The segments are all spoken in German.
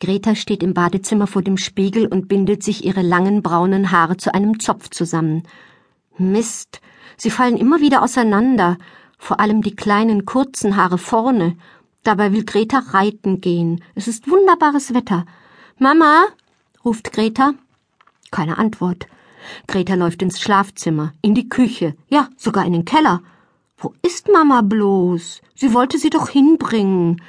Greta steht im Badezimmer vor dem Spiegel und bindet sich ihre langen braunen Haare zu einem Zopf zusammen. Mist, sie fallen immer wieder auseinander, vor allem die kleinen kurzen Haare vorne. Dabei will Greta reiten gehen. Es ist wunderbares Wetter. Mama, ruft Greta. Keine Antwort. Greta läuft ins Schlafzimmer, in die Küche, ja, sogar in den Keller. Wo ist Mama bloß? Sie wollte sie doch hinbringen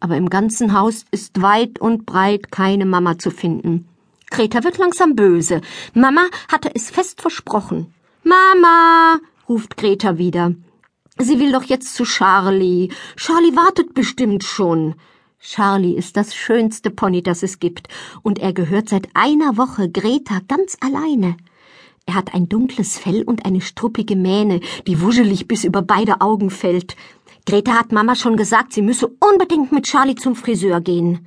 aber im ganzen Haus ist weit und breit keine Mama zu finden. Greta wird langsam böse. Mama hatte es fest versprochen. Mama, ruft Greta wieder. Sie will doch jetzt zu Charlie. Charlie wartet bestimmt schon. Charlie ist das schönste Pony, das es gibt, und er gehört seit einer Woche Greta ganz alleine. Er hat ein dunkles Fell und eine struppige Mähne, die wuschelig bis über beide Augen fällt. Greta hat Mama schon gesagt, sie müsse unbedingt mit Charlie zum Friseur gehen.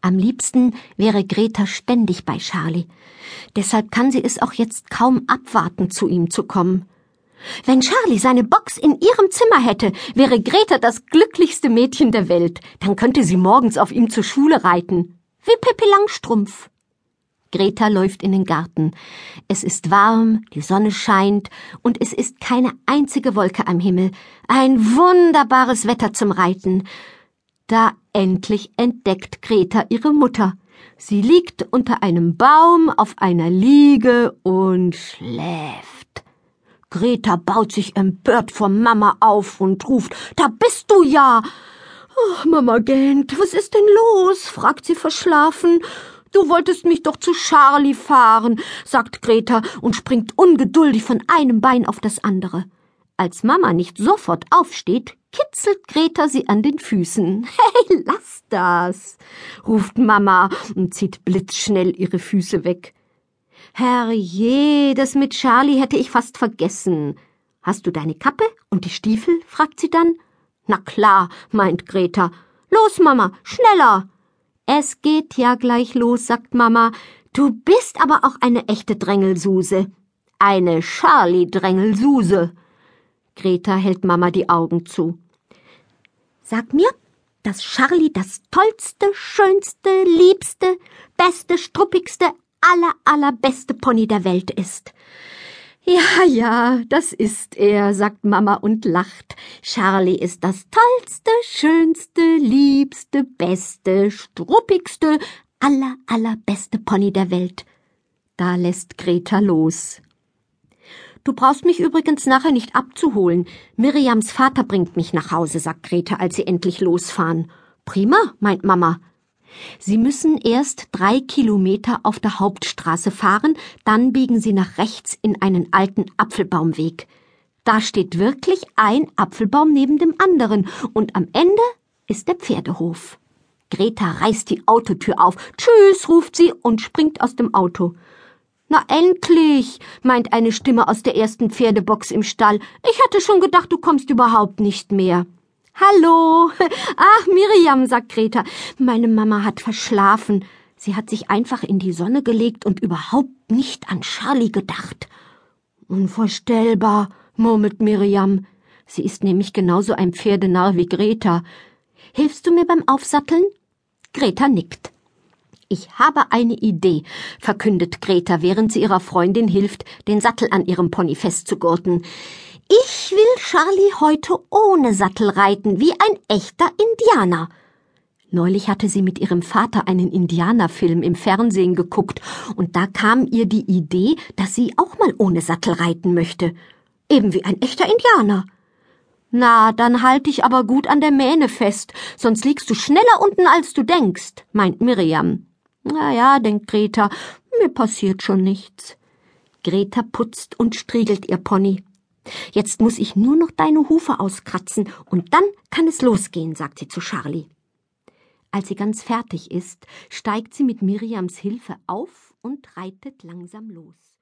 Am liebsten wäre Greta ständig bei Charlie. Deshalb kann sie es auch jetzt kaum abwarten, zu ihm zu kommen. Wenn Charlie seine Box in ihrem Zimmer hätte, wäre Greta das glücklichste Mädchen der Welt. Dann könnte sie morgens auf ihm zur Schule reiten. Wie Pippi Langstrumpf. Greta läuft in den Garten. Es ist warm, die Sonne scheint und es ist keine einzige Wolke am Himmel. Ein wunderbares Wetter zum Reiten. Da endlich entdeckt Greta ihre Mutter. Sie liegt unter einem Baum auf einer Liege und schläft. Greta baut sich empört vor Mama auf und ruft, da bist du ja. Oh, Mama gähnt, was ist denn los? fragt sie verschlafen Du wolltest mich doch zu Charlie fahren, sagt Greta und springt ungeduldig von einem Bein auf das andere. Als Mama nicht sofort aufsteht, kitzelt Greta sie an den Füßen. Hey, lass das, ruft Mama und zieht blitzschnell ihre Füße weg. Herrje, das mit Charlie hätte ich fast vergessen. Hast du deine Kappe und die Stiefel? fragt sie dann. Na klar, meint Greta. Los, Mama, schneller! Es geht ja gleich los, sagt Mama. Du bist aber auch eine echte Drängelsuse. Eine Charlie-Drängelsuse. Greta hält Mama die Augen zu. Sag mir, dass Charlie das tollste, schönste, liebste, beste, struppigste, aller, allerbeste Pony der Welt ist. Ja, ja, das ist er, sagt Mama und lacht. Charlie ist das tollste, schönste, liebste, beste, struppigste, aller, allerbeste Pony der Welt. Da lässt Greta los. Du brauchst mich übrigens nachher nicht abzuholen. Miriams Vater bringt mich nach Hause, sagt Greta, als sie endlich losfahren. Prima, meint Mama. Sie müssen erst drei Kilometer auf der Hauptstraße fahren, dann biegen Sie nach rechts in einen alten Apfelbaumweg. Da steht wirklich ein Apfelbaum neben dem anderen und am Ende ist der Pferdehof. Greta reißt die Autotür auf. Tschüss, ruft sie und springt aus dem Auto. Na endlich, meint eine Stimme aus der ersten Pferdebox im Stall. Ich hatte schon gedacht, du kommst überhaupt nicht mehr. Hallo. Ach, Miriam, sagt Greta. Meine Mama hat verschlafen. Sie hat sich einfach in die Sonne gelegt und überhaupt nicht an Charlie gedacht. Unvorstellbar, murmelt Miriam. Sie ist nämlich genauso ein Pferdenarr wie Greta. Hilfst du mir beim Aufsatteln? Greta nickt. Ich habe eine Idee, verkündet Greta, während sie ihrer Freundin hilft, den Sattel an ihrem Pony festzugurten. Ich will Charlie heute ohne Sattel reiten, wie ein echter Indianer. Neulich hatte sie mit ihrem Vater einen Indianerfilm im Fernsehen geguckt, und da kam ihr die Idee, dass sie auch mal ohne Sattel reiten möchte. Eben wie ein echter Indianer. Na, dann halt dich aber gut an der Mähne fest, sonst liegst du schneller unten, als du denkst, meint Miriam. Na ja, denkt Greta, mir passiert schon nichts. Greta putzt und striegelt ihr Pony. Jetzt muss ich nur noch deine Hufe auskratzen und dann kann es losgehen, sagt sie zu Charlie. Als sie ganz fertig ist, steigt sie mit Miriams Hilfe auf und reitet langsam los.